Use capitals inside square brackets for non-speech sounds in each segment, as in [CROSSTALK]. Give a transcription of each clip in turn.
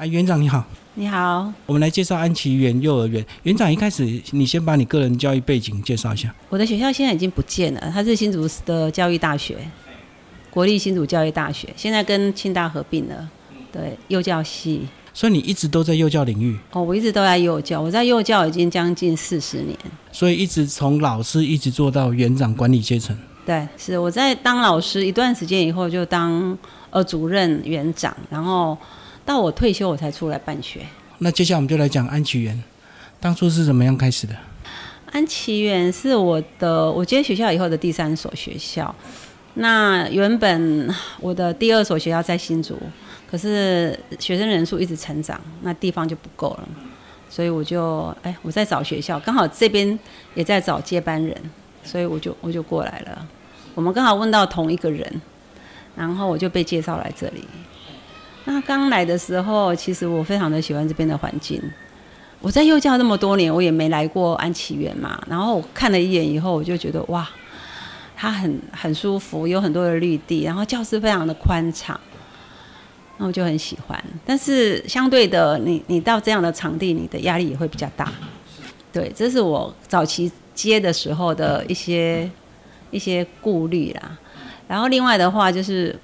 啊，园长你好，你好，我们来介绍安琪园幼儿园。园长一开始，你先把你个人教育背景介绍一下。我的学校现在已经不见了，它是新竹的教育大学，国立新竹教育大学，现在跟清大合并了，对，幼教系。所以你一直都在幼教领域哦，我一直都在幼教，我在幼教已经将近四十年，所以一直从老师一直做到园长管理阶层。对，是我在当老师一段时间以后就当呃主任园长，然后。到我退休，我才出来办学。那接下来我们就来讲安琪园，当初是怎么样开始的？安琪园是我的我接学校以后的第三所学校。那原本我的第二所学校在新竹，可是学生人数一直成长，那地方就不够了，所以我就哎我在找学校，刚好这边也在找接班人，所以我就我就过来了。我们刚好问到同一个人，然后我就被介绍来这里。那刚来的时候，其实我非常的喜欢这边的环境。我在幼教那么多年，我也没来过安琪园嘛。然后我看了一眼以后，我就觉得哇，它很很舒服，有很多的绿地，然后教室非常的宽敞，那我就很喜欢。但是相对的，你你到这样的场地，你的压力也会比较大。对，这是我早期接的时候的一些一些顾虑啦。然后另外的话就是。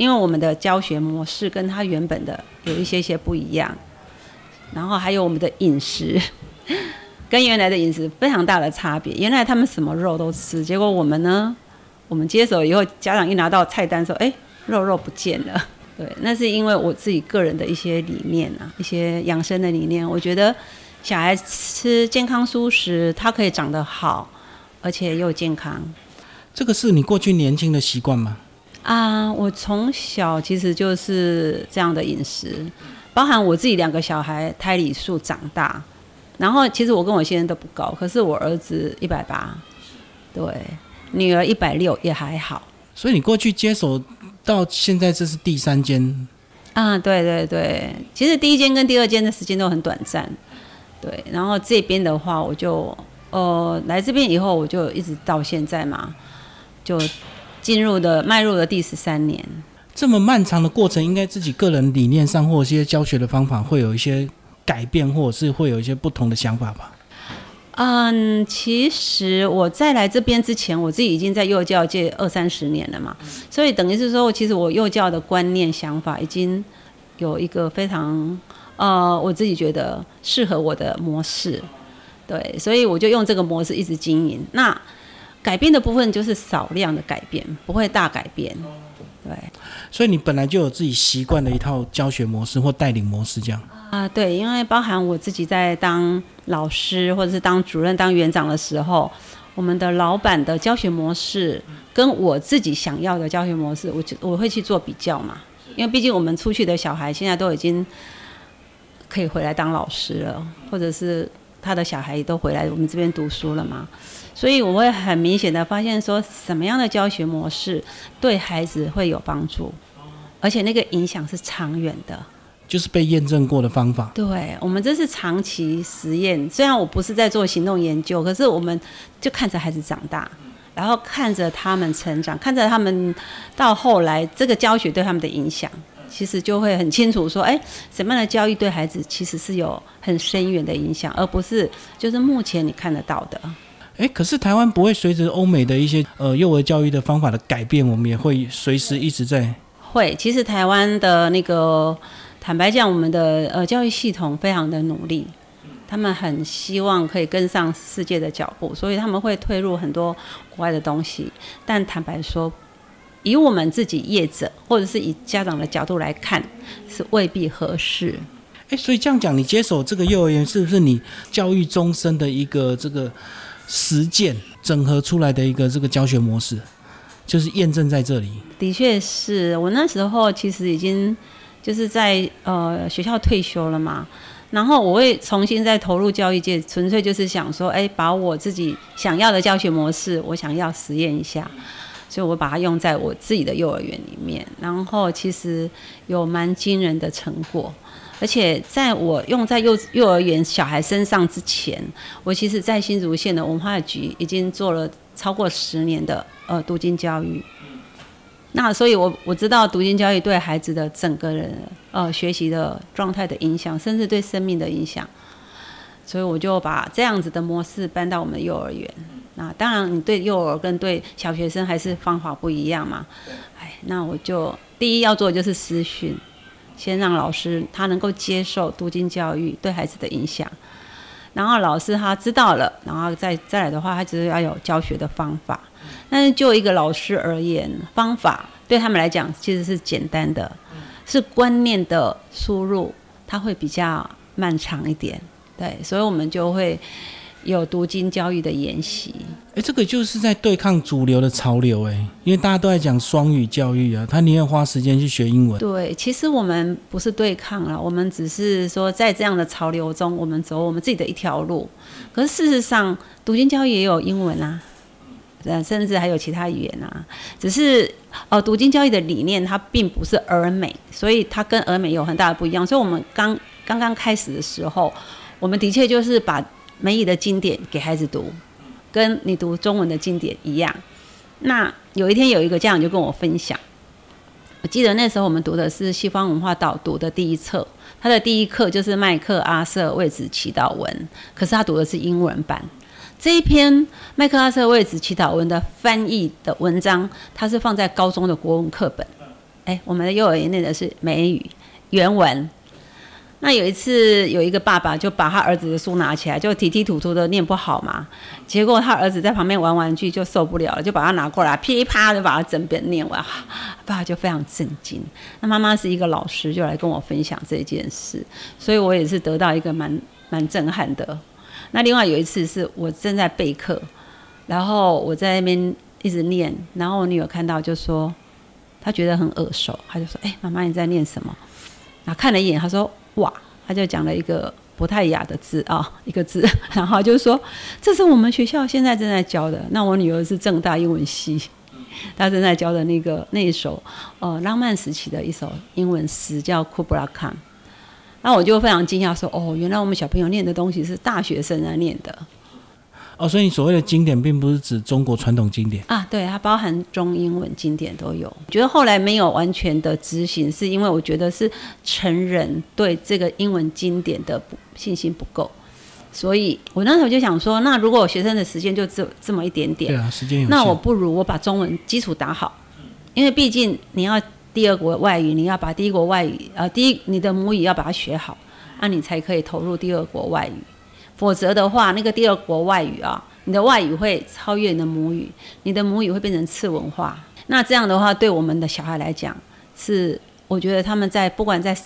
因为我们的教学模式跟他原本的有一些些不一样，然后还有我们的饮食 [LAUGHS] 跟原来的饮食非常大的差别。原来他们什么肉都吃，结果我们呢，我们接手以后，家长一拿到菜单说：“哎，肉肉不见了。[LAUGHS] ”对，那是因为我自己个人的一些理念啊，一些养生的理念。我觉得小孩吃健康素食，他可以长得好，而且又健康。这个是你过去年轻的习惯吗？啊，我从小其实就是这样的饮食，包含我自己两个小孩胎里素长大，然后其实我跟我先生都不高，可是我儿子一百八，对，女儿一百六也还好。所以你过去接手到现在这是第三间啊？对对对，其实第一间跟第二间的时间都很短暂，对，然后这边的话我就呃来这边以后我就一直到现在嘛，就。进入的迈入了第十三年，这么漫长的过程，应该自己个人理念上或一些教学的方法会有一些改变，或者是会有一些不同的想法吧？嗯，其实我在来这边之前，我自己已经在幼教界二三十年了嘛，所以等于是说，其实我幼教的观念想法已经有一个非常呃，我自己觉得适合我的模式，对，所以我就用这个模式一直经营。那改变的部分就是少量的改变，不会大改变。对，所以你本来就有自己习惯的一套教学模式或带领模式，这样啊？对，因为包含我自己在当老师或者是当主任、当园长的时候，我们的老板的教学模式跟我自己想要的教学模式，我就我会去做比较嘛。因为毕竟我们出去的小孩现在都已经可以回来当老师了，或者是他的小孩都回来我们这边读书了嘛。所以我会很明显的发现，说什么样的教学模式对孩子会有帮助，而且那个影响是长远的，就是被验证过的方法。对我们这是长期实验，虽然我不是在做行动研究，可是我们就看着孩子长大，然后看着他们成长，看着他们到后来这个教学对他们的影响，其实就会很清楚说，哎，什么样的教育对孩子其实是有很深远的影响，而不是就是目前你看得到的。哎，可是台湾不会随着欧美的一些呃幼儿教育的方法的改变，我们也会随时一直在会。其实台湾的那个坦白讲，我们的呃教育系统非常的努力，他们很希望可以跟上世界的脚步，所以他们会推入很多国外的东西。但坦白说，以我们自己业者或者是以家长的角度来看，是未必合适。哎，所以这样讲，你接手这个幼儿园，是不是你教育终身的一个这个？实践整合出来的一个这个教学模式，就是验证在这里。的确是我那时候其实已经就是在呃学校退休了嘛，然后我会重新再投入教育界，纯粹就是想说，哎，把我自己想要的教学模式，我想要实验一下，所以我把它用在我自己的幼儿园里面，然后其实有蛮惊人的成果。而且在我用在幼幼儿园小孩身上之前，我其实在新竹县的文化局已经做了超过十年的呃读经教育。那所以我我知道读经教育对孩子的整个人呃学习的状态的影响，甚至对生命的影响，所以我就把这样子的模式搬到我们幼儿园。那当然，你对幼儿跟对小学生还是方法不一样嘛。哎，那我就第一要做的就是私训，先让老师他能够接受读经教育对孩子的影响，然后老师他知道了，然后再再来的话，他只是要有教学的方法。但是就一个老师而言，方法对他们来讲其实是简单的，是观念的输入，他会比较漫长一点。对，所以我们就会有读经教育的研习。哎，这个就是在对抗主流的潮流，哎，因为大家都在讲双语教育啊，他宁愿花时间去学英文。对，其实我们不是对抗了，我们只是说在这样的潮流中，我们走我们自己的一条路。可是事实上，读经教育也有英文啊。呃，甚至还有其他语言啊，只是呃，读经教育的理念它并不是俄美，所以它跟俄美有很大的不一样。所以，我们刚刚刚开始的时候，我们的确就是把美语的经典给孩子读，跟你读中文的经典一样。那有一天有一个家长就跟我分享，我记得那时候我们读的是西方文化导读的第一册，他的第一课就是麦克阿瑟位置祈祷文，可是他读的是英文版。这一篇麦克阿瑟位置祈祷文的翻译的文章，它是放在高中的国文课本。哎，我们的幼儿园念的是美语原文。那有一次，有一个爸爸就把他儿子的书拿起来，就提提吐吐的念不好嘛。结果他儿子在旁边玩玩具，就受不了了，就把他拿过来，噼里啪就把他整本念完。[LAUGHS] 爸爸就非常震惊。那妈妈是一个老师，就来跟我分享这件事，所以我也是得到一个蛮蛮震撼的。那另外有一次是我正在备课，然后我在那边一直念，然后我女儿看到就说，她觉得很耳熟，她就说：“哎，妈妈你在念什么？”然后看了一眼，她说：“哇！”他就讲了一个不太雅的字啊，一个字，[LAUGHS] 然后就说：“这是我们学校现在正在教的。”那我女儿是正大英文系，她正在教的那个那一首呃浪漫时期的一首英文诗叫《Kubla Khan》。那我就非常惊讶，说：“哦，原来我们小朋友念的东西是大学生在念的。”哦，所以你所谓的经典，并不是指中国传统经典啊，对，它包含中英文经典都有。我觉得后来没有完全的执行，是因为我觉得是成人对这个英文经典的信心不够，所以我那时候就想说，那如果学生的时间就这这么一点点，对啊，时间有，那我不如我把中文基础打好，因为毕竟你要。第二国外语，你要把第一国外语，呃，第一你的母语要把它学好，那你才可以投入第二国外语。否则的话，那个第二国外语啊，你的外语会超越你的母语，你的母语会变成次文化。那这样的话，对我们的小孩来讲，是我觉得他们在不管在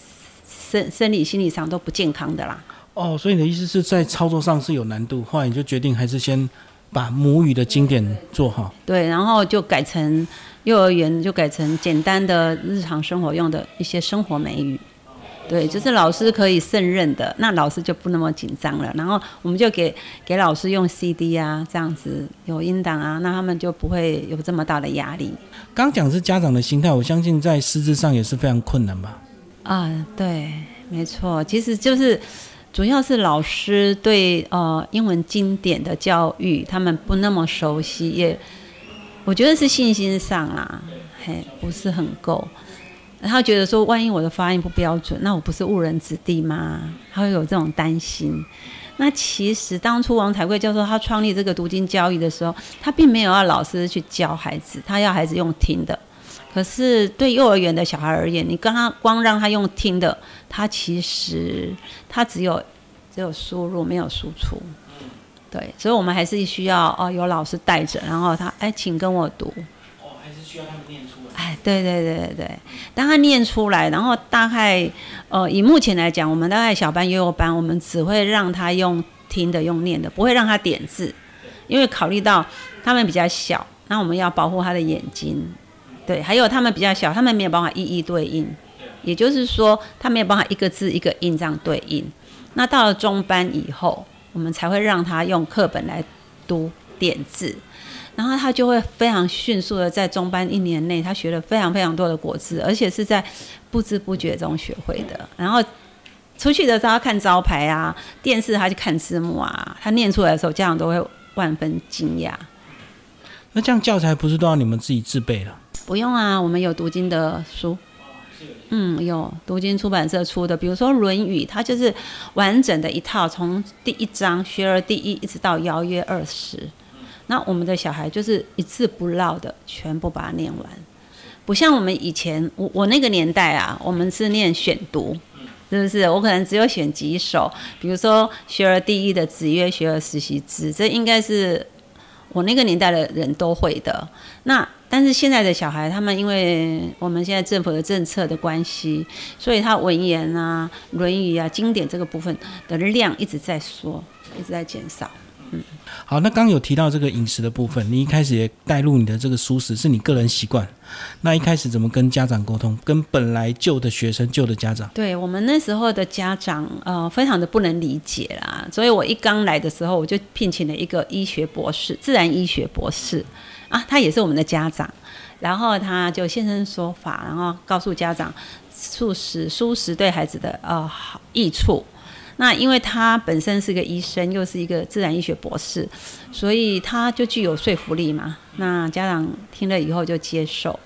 生生理、心理上都不健康的啦。哦，所以你的意思是在操作上是有难度，后来你就决定还是先把母语的经典做好。对，然后就改成。幼儿园就改成简单的日常生活用的一些生活美语，对，就是老师可以胜任的，那老师就不那么紧张了。然后我们就给给老师用 CD 啊，这样子有音档啊，那他们就不会有这么大的压力。刚讲是家长的心态，我相信在师资上也是非常困难吧？啊，对，没错，其实就是主要是老师对呃英文经典的教育，他们不那么熟悉，也。我觉得是信心上啊，嘿，不是很够。他觉得说，万一我的发音不标准，那我不是误人子弟吗？他会有这种担心。那其实当初王彩贵教授他创立这个读经教育的时候，他并没有要老师去教孩子，他要孩子用听的。可是对幼儿园的小孩而言，你刚刚光让他用听的，他其实他只有只有输入，没有输出。对，所以我们还是需要哦，有老师带着，然后他哎，请跟我读。需要他们念出来。哎，对对对对对，当他念出来，然后大概呃，以目前来讲，我们大概小班、幼幼班，我们只会让他用听的、用念的，不会让他点字，因为考虑到他们比较小，那我们要保护他的眼睛。对，还有他们比较小，他们没有办法一一对应，也就是说，他没有办法一个字一个音这样对应。那到了中班以后。我们才会让他用课本来读点字，然后他就会非常迅速的在中班一年内，他学了非常非常多的国字，而且是在不知不觉中学会的。然后出去的时候他看招牌啊，电视他去看字幕啊，他念出来的时候，家长都会万分惊讶。那这样教材不是都要你们自己自备了？不用啊，我们有读经的书。嗯，有读经出版社出的，比如说《论语》，它就是完整的一套，从第一章学而第一，一直到邀约二十。那我们的小孩就是一字不落的全部把它念完，不像我们以前，我我那个年代啊，我们是念选读，是不是？我可能只有选几首，比如说学而第一的《子曰学而时习之》，这应该是我那个年代的人都会的。那但是现在的小孩，他们因为我们现在政府的政策的关系，所以他文言啊、《论语》啊、经典这个部分的量一直在缩，一直在减少。嗯，好，那刚有提到这个饮食的部分，你一开始也带入你的这个素食是你个人习惯，那一开始怎么跟家长沟通？跟本来旧的学生、旧的家长？对我们那时候的家长，呃，非常的不能理解啦。所以我一刚来的时候，我就聘请了一个医学博士，自然医学博士啊，他也是我们的家长，然后他就现身说法，然后告诉家长素食、素食对孩子的呃好益处。那因为他本身是个医生，又是一个自然医学博士，所以他就具有说服力嘛。那家长听了以后就接受。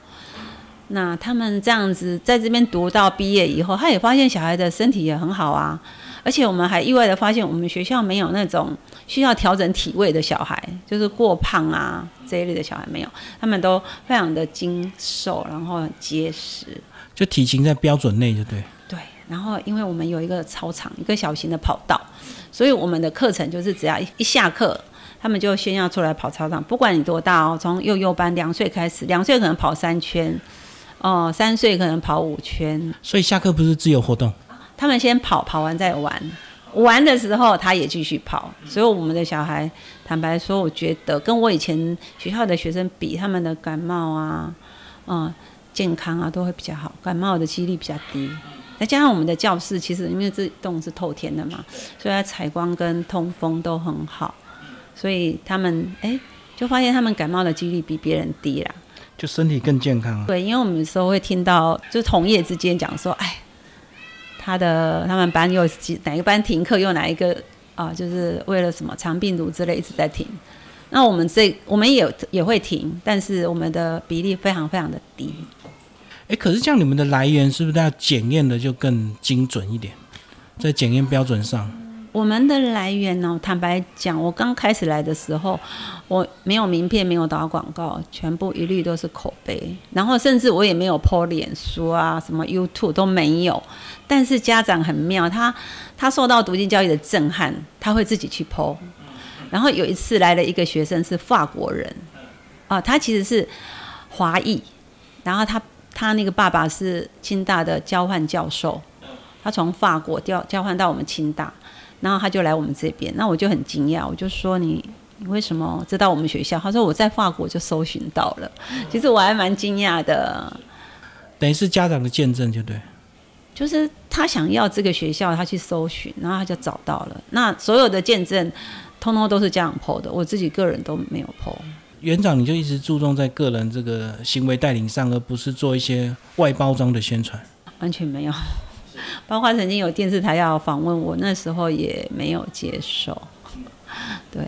那他们这样子在这边读到毕业以后，他也发现小孩的身体也很好啊。而且我们还意外的发现，我们学校没有那种需要调整体位的小孩，就是过胖啊这一类的小孩没有，他们都非常的精瘦，然后很结实，就体型在标准内，就对。对。然后，因为我们有一个操场，一个小型的跑道，所以我们的课程就是只要一下课，他们就先要出来跑操场。不管你多大哦，从幼幼班两岁开始，两岁可能跑三圈，哦，三岁可能跑五圈。所以下课不是自由活动，他们先跑，跑完再玩，玩的时候他也继续跑。所以我们的小孩，坦白说，我觉得跟我以前学校的学生比，他们的感冒啊，嗯，健康啊都会比较好，感冒的几率比较低。再加上我们的教室，其实因为这栋是透天的嘛，所以它采光跟通风都很好，所以他们哎就发现他们感冒的几率比别人低啦，就身体更健康。对，因为我们有时候会听到，就同业之间讲说，哎，他的他们班又几哪个班停课，又哪一个啊，就是为了什么肠病毒之类一直在停。那我们这我们也也会停，但是我们的比例非常非常的低。哎，可是这样你们的来源是不是要检验的就更精准一点，在检验标准上？我们的来源呢？坦白讲，我刚开始来的时候，我没有名片，没有打广告，全部一律都是口碑。然后甚至我也没有 po 脸书啊，什么 YouTube 都没有。但是家长很妙，他他受到读经教育的震撼，他会自己去 po。然后有一次来了一个学生是法国人，啊，他其实是华裔，然后他。他那个爸爸是清大的交换教授，他从法国调交换到我们清大，然后他就来我们这边，那我就很惊讶，我就说你你为什么知道我们学校？他说我在法国就搜寻到了，其实我还蛮惊讶的。等于是家长的见证，就对，就是他想要这个学校，他去搜寻，然后他就找到了。那所有的见证，通通都是家长 PO 的，我自己个人都没有 PO。园长，你就一直注重在个人这个行为带领上，而不是做一些外包装的宣传。完全没有，包括曾经有电视台要访问我，那时候也没有接受。[LAUGHS] 对，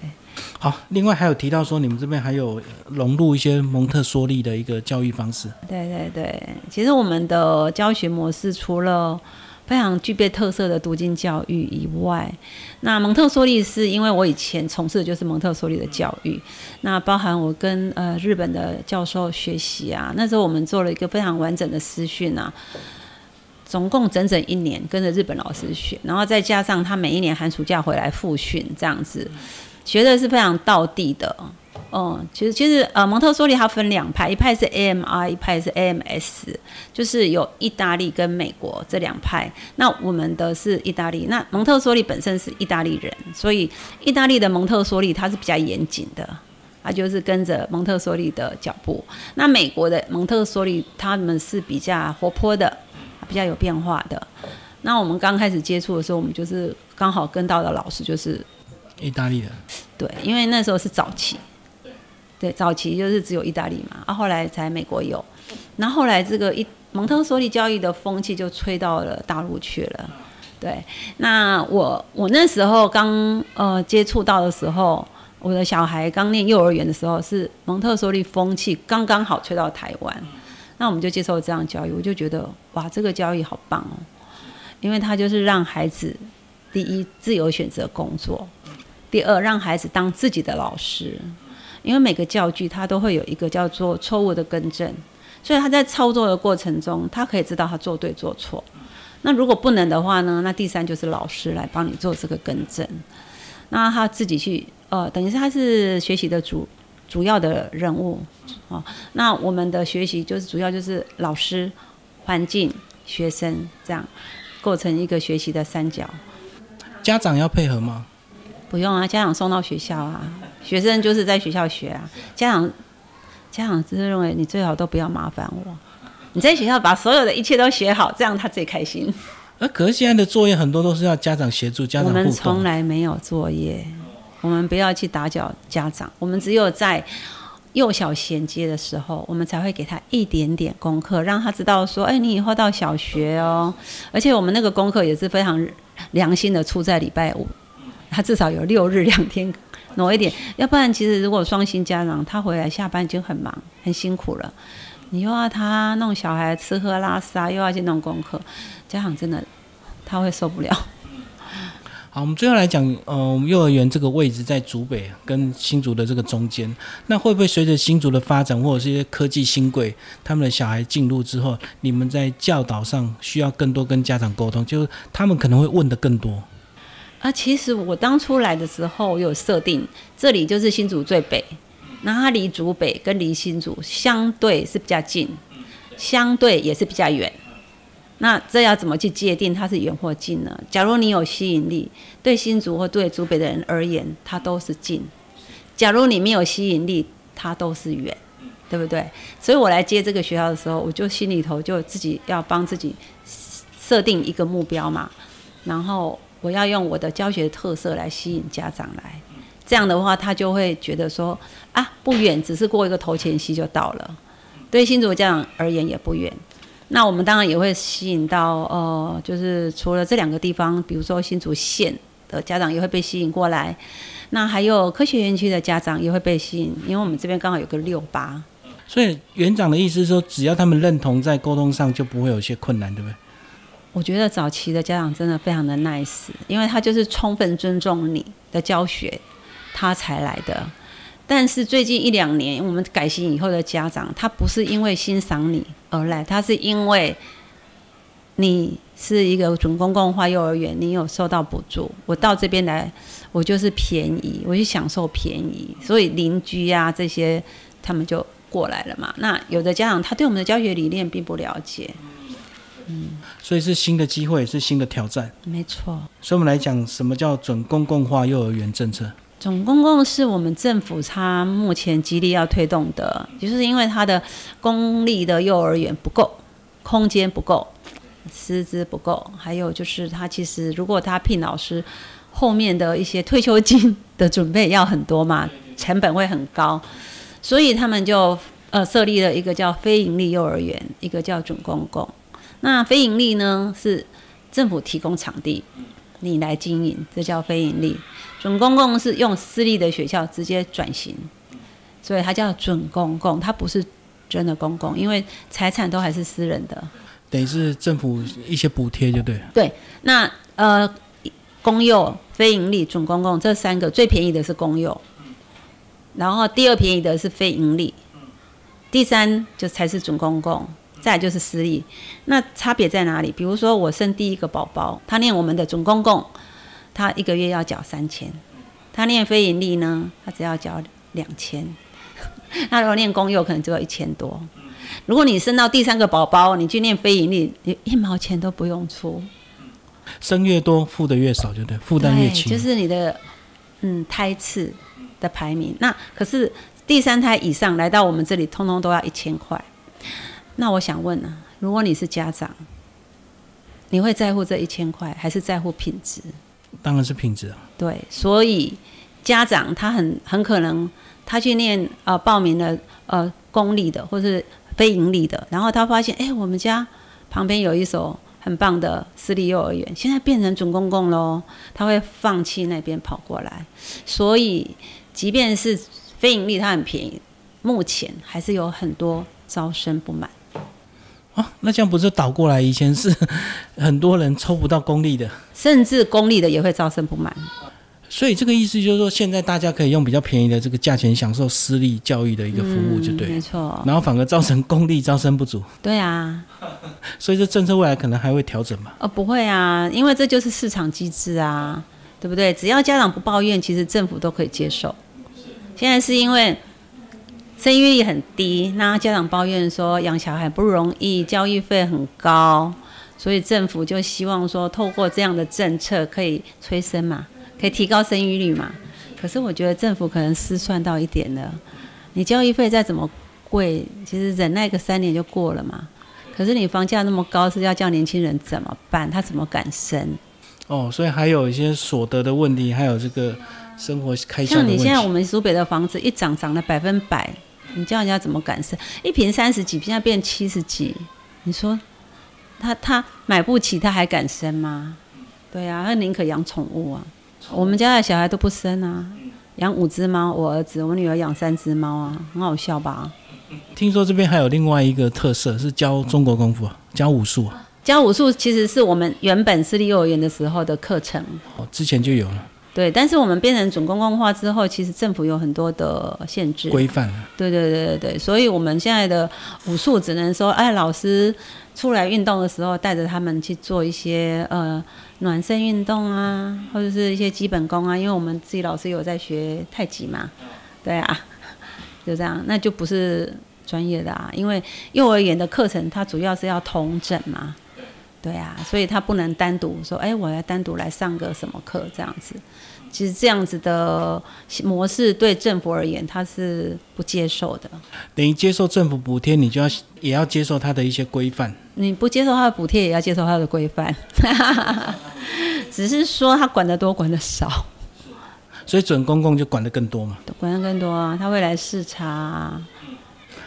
好，另外还有提到说，你们这边还有融入一些蒙特梭利的一个教育方式。对对对，其实我们的教学模式除了。非常具备特色的读经教育以外，那蒙特梭利是因为我以前从事的就是蒙特梭利的教育，那包含我跟呃日本的教授学习啊，那时候我们做了一个非常完整的私训啊，总共整整一年跟着日本老师学，然后再加上他每一年寒暑假回来复训这样子，学的是非常道地的。哦，其实其实呃，蒙特梭利它分两派，一派是 AMI，一派是 AMS，就是有意大利跟美国这两派。那我们的是意大利，那蒙特梭利本身是意大利人，所以意大利的蒙特梭利它是比较严谨的，它就是跟着蒙特梭利的脚步。那美国的蒙特梭利他们是比较活泼的，比较有变化的。那我们刚开始接触的时候，我们就是刚好跟到的老师就是意大利的，对，因为那时候是早期。对，早期就是只有意大利嘛，啊，后来才美国有，那后来这个一蒙特梭利教育的风气就吹到了大陆去了。对，那我我那时候刚呃接触到的时候，我的小孩刚念幼儿园的时候，是蒙特梭利风气刚刚好吹到台湾，那我们就接受这样教育，我就觉得哇，这个教育好棒哦，因为他就是让孩子第一自由选择工作，第二让孩子当自己的老师，因为每个教具它都会有一个叫做错误的更正，所以他在操作的过程中，他可以知道他做对做错。那如果不能的话呢？那第三就是老师来帮你做这个更正，那他自己去呃，等于是他是学习的主主要的人物哦。那我们的学习就是主要就是老师、环境、学生这样构成一个学习的三角。家长要配合吗？不用啊，家长送到学校啊，学生就是在学校学啊。家长家长只是认为你最好都不要麻烦我。你在学校把所有的一切都学好，这样他最开心。而可是现在的作业很多都是要家长协助，家长我们从来没有作业，我们不要去打搅家长。我们只有在幼小衔接的时候，我们才会给他一点点功课，让他知道说：哎，你以后到小学哦。而且我们那个功课也是非常良心的，出在礼拜五，他至少有六日两天挪一点。要不然，其实如果双薪家长，他回来下班就很忙，很辛苦了。你又要他弄小孩吃喝拉撒，又要去弄功课，家长真的他会受不了。好，我们最后来讲，呃，我们幼儿园这个位置在竹北跟新竹的这个中间，那会不会随着新竹的发展或者是一些科技新贵，他们的小孩进入之后，你们在教导上需要更多跟家长沟通，就是他们可能会问的更多。啊，其实我当初来的时候有设定，这里就是新竹最北。那它离竹北跟离新竹相对是比较近，相对也是比较远。那这要怎么去界定它是远或近呢？假如你有吸引力，对新竹或对竹北的人而言，它都是近；假如你没有吸引力，它都是远，对不对？所以我来接这个学校的时候，我就心里头就自己要帮自己设定一个目标嘛，然后我要用我的教学特色来吸引家长来。这样的话，他就会觉得说啊，不远，只是过一个头前溪就到了。对新竹家长而言也不远。那我们当然也会吸引到呃，就是除了这两个地方，比如说新竹县的家长也会被吸引过来。那还有科学园区的家长也会被吸引，因为我们这边刚好有个六八。所以园长的意思是说，只要他们认同，在沟通上就不会有一些困难，对不对？我觉得早期的家长真的非常的 nice，因为他就是充分尊重你的教学。他才来的，但是最近一两年，我们改型以后的家长，他不是因为欣赏你而来，他是因为你是一个准公共化幼儿园，你有受到补助，我到这边来，我就是便宜，我就享受便宜，所以邻居啊这些，他们就过来了嘛。那有的家长他对我们的教学理念并不了解，嗯，所以是新的机会，是新的挑战，没错。所以我们来讲，什么叫准公共化幼儿园政策？总公共是我们政府它目前极力要推动的，就是因为它的公立的幼儿园不够，空间不够，师资不够，还有就是它其实如果他聘老师，后面的一些退休金的准备要很多嘛，成本会很高，所以他们就呃设立了一个叫非营利幼儿园，一个叫准公共。那非营利呢是政府提供场地，你来经营，这叫非盈利。准公共是用私立的学校直接转型，所以它叫准公共，它不是真的公共，因为财产都还是私人的。等于是政府一些补贴，就对。对，那呃，公幼、非盈利、准公共这三个最便宜的是公幼，然后第二便宜的是非盈利，第三就才是准公共，再就是私立。那差别在哪里？比如说我生第一个宝宝，他念我们的准公共。他一个月要缴三千，他念非盈利呢，他只要缴两千。[LAUGHS] 那如果念公幼，可能就要一千多。如果你生到第三个宝宝，你去念非盈利，你一毛钱都不用出。生越多，付的越少，就对，负担越轻。就是你的嗯胎次的排名。那可是第三胎以上来到我们这里，通通都要一千块。那我想问呢，如果你是家长，你会在乎这一千块，还是在乎品质？当然是品质啊。对，所以家长他很很可能他去念呃报名了呃公立的或是非盈利的，然后他发现哎我们家旁边有一所很棒的私立幼儿园，现在变成准公共喽，他会放弃那边跑过来。所以即便是非盈利，它很便宜，目前还是有很多招生不满。啊，那这样不是倒过来？以前是 [LAUGHS] 很多人抽不到公立的，甚至公立的也会招生不满。所以这个意思就是说，现在大家可以用比较便宜的这个价钱享受私立教育的一个服务，就对。没错。然后反而造成公立招生不足。对啊。[LAUGHS] 所以这政策未来可能还会调整吧？哦，不会啊，因为这就是市场机制啊，对不对？只要家长不抱怨，其实政府都可以接受。现在是因为生育率很低，那家长抱怨说养小孩不容易，教育费很高，所以政府就希望说透过这样的政策可以催生嘛。可以提高生育率嘛？可是我觉得政府可能失算到一点了。你教育费再怎么贵，其实忍耐个三年就过了嘛。可是你房价那么高，是要叫年轻人怎么办？他怎么敢生？哦，所以还有一些所得的问题，还有这个生活开销像你现在我们苏北的房子一涨涨了百分百，你叫人家怎么敢生？一瓶三十几，现在变七十几，你说他他买不起，他还敢生吗？对呀，他宁可养宠物啊。我们家的小孩都不生啊，养五只猫，我儿子，我女儿养三只猫啊，很好笑吧？听说这边还有另外一个特色是教中国功夫，教武术。教武术其实是我们原本私立幼儿园的时候的课程，哦，之前就有了。对，但是我们变成准公共化之后，其实政府有很多的限制规范。对对对对对，所以我们现在的武术只能说，哎，老师出来运动的时候，带着他们去做一些呃。暖身运动啊，或者是一些基本功啊，因为我们自己老师有在学太极嘛，对啊，[LAUGHS] 就这样，那就不是专业的啊，因为幼儿园的课程它主要是要同整嘛，对啊，所以他不能单独说，哎，我要单独来上个什么课这样子。其实这样子的模式对政府而言，他是不接受的。等于接受政府补贴，你就要也要接受他的一些规范。你不接受他的补贴，也要接受他的规范。[LAUGHS] 只是说他管得多，管得少。所以准公共就管得更多嘛？管得更多啊，他会来视察。啊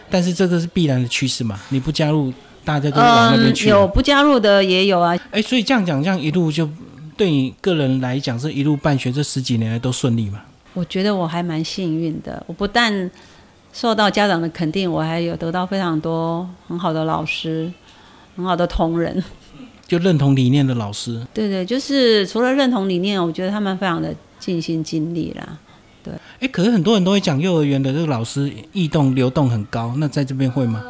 但是这个是必然的趋势嘛？你不加入，大家都往那边去。有不加入的也有啊。哎，所以这样讲，这样一路就。对你个人来讲，是一路办学这十几年来都顺利吗？我觉得我还蛮幸运的。我不但受到家长的肯定，我还有得到非常多很好的老师、很好的同仁，就认同理念的老师。对对，就是除了认同理念，我觉得他们非常的尽心尽力啦。对，哎，可是很多人都会讲幼儿园的这个老师异动流动很高，那在这边会吗？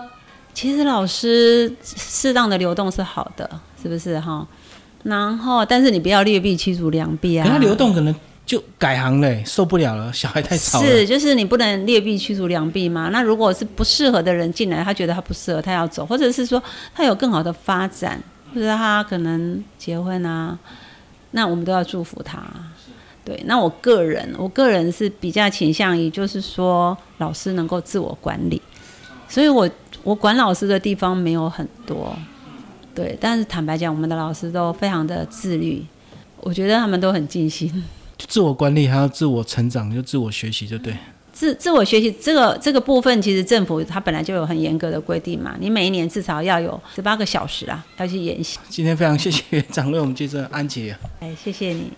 其实老师适当的流动是好的，是不是哈？然后，但是你不要劣币驱逐良币啊！他流动可能就改行嘞，受不了了，小孩太吵了。是，就是你不能劣币驱逐良币嘛。那如果是不适合的人进来，他觉得他不适合，他要走，或者是说他有更好的发展，或者他可能结婚啊，那我们都要祝福他。对，那我个人，我个人是比较倾向于，就是说老师能够自我管理，所以我我管老师的地方没有很多。对，但是坦白讲，我们的老师都非常的自律，我觉得他们都很尽心。自我管理还要自我成长，就自我学习，就对。自自我学习这个这个部分，其实政府它本来就有很严格的规定嘛，你每一年至少要有十八个小时啊，要去研习。今天非常谢谢园长为我们介绍安杰。哎，谢谢你。